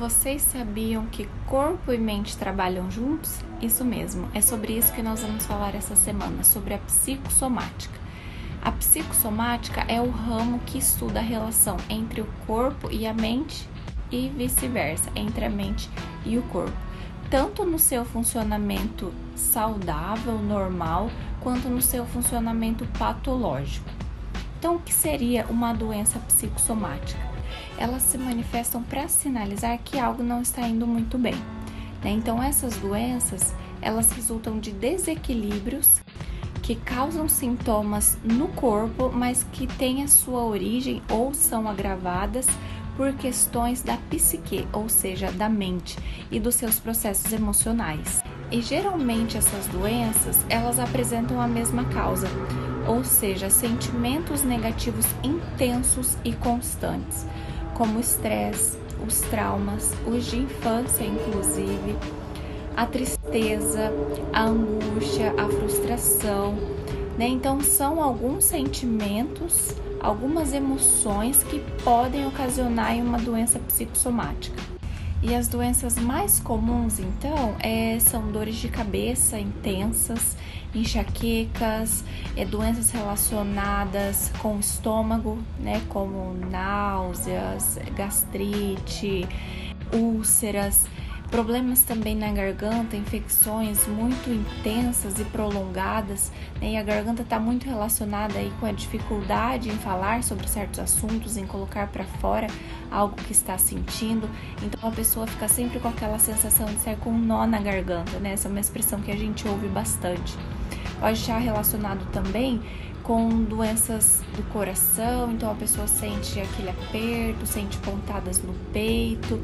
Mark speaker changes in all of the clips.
Speaker 1: Vocês sabiam que corpo e mente trabalham juntos? Isso mesmo, é sobre isso que nós vamos falar essa semana, sobre a psicossomática. A psicossomática é o ramo que estuda a relação entre o corpo e a mente e vice-versa, entre a mente e o corpo, tanto no seu funcionamento saudável, normal, quanto no seu funcionamento patológico. Então, o que seria uma doença psicossomática? Elas se manifestam para sinalizar que algo não está indo muito bem. Né? Então, essas doenças elas resultam de desequilíbrios que causam sintomas no corpo, mas que têm a sua origem ou são agravadas por questões da psique, ou seja, da mente e dos seus processos emocionais. E geralmente essas doenças, elas apresentam a mesma causa, ou seja, sentimentos negativos intensos e constantes como o estresse, os traumas, os de infância, inclusive, a tristeza, a angústia, a frustração. Né? Então, são alguns sentimentos, algumas emoções que podem ocasionar uma doença psicossomática. E as doenças mais comuns, então, é, são dores de cabeça intensas, enxaquecas, é, doenças relacionadas com o estômago, né, como náuseas, gastrite, úlceras Problemas também na garganta, infecções muito intensas e prolongadas, né? e a garganta está muito relacionada aí com a dificuldade em falar sobre certos assuntos, em colocar para fora algo que está sentindo. Então a pessoa fica sempre com aquela sensação de ser com um nó na garganta, né? Essa é uma expressão que a gente ouve bastante. Pode estar relacionado também com doenças do coração, então a pessoa sente aquele aperto, sente pontadas no peito,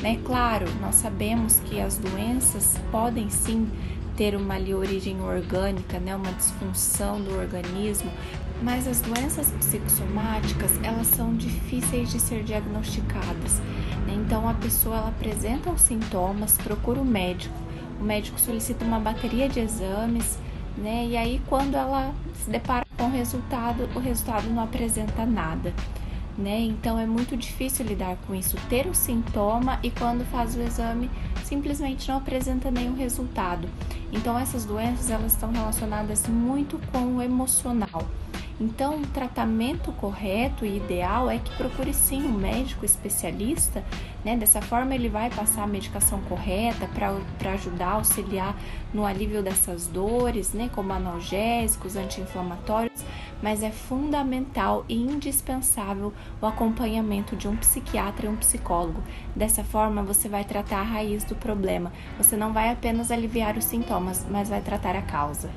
Speaker 1: né? Claro, nós sabemos que as doenças podem sim ter uma ali, origem orgânica, né? Uma disfunção do organismo, mas as doenças psicossomáticas elas são difíceis de ser diagnosticadas. Né? Então a pessoa ela apresenta os sintomas, procura o médico, o médico solicita uma bateria de exames, né? E aí quando ela se depara com o resultado, o resultado não apresenta nada. Né? Então é muito difícil lidar com isso, ter o sintoma e quando faz o exame simplesmente não apresenta nenhum resultado. Então essas doenças elas estão relacionadas muito com o emocional. Então, o tratamento correto e ideal é que procure sim um médico especialista, né? Dessa forma, ele vai passar a medicação correta para ajudar, auxiliar no alívio dessas dores, né? Como analgésicos, anti-inflamatórios, mas é fundamental e indispensável o acompanhamento de um psiquiatra e um psicólogo. Dessa forma, você vai tratar a raiz do problema. Você não vai apenas aliviar os sintomas, mas vai tratar a causa.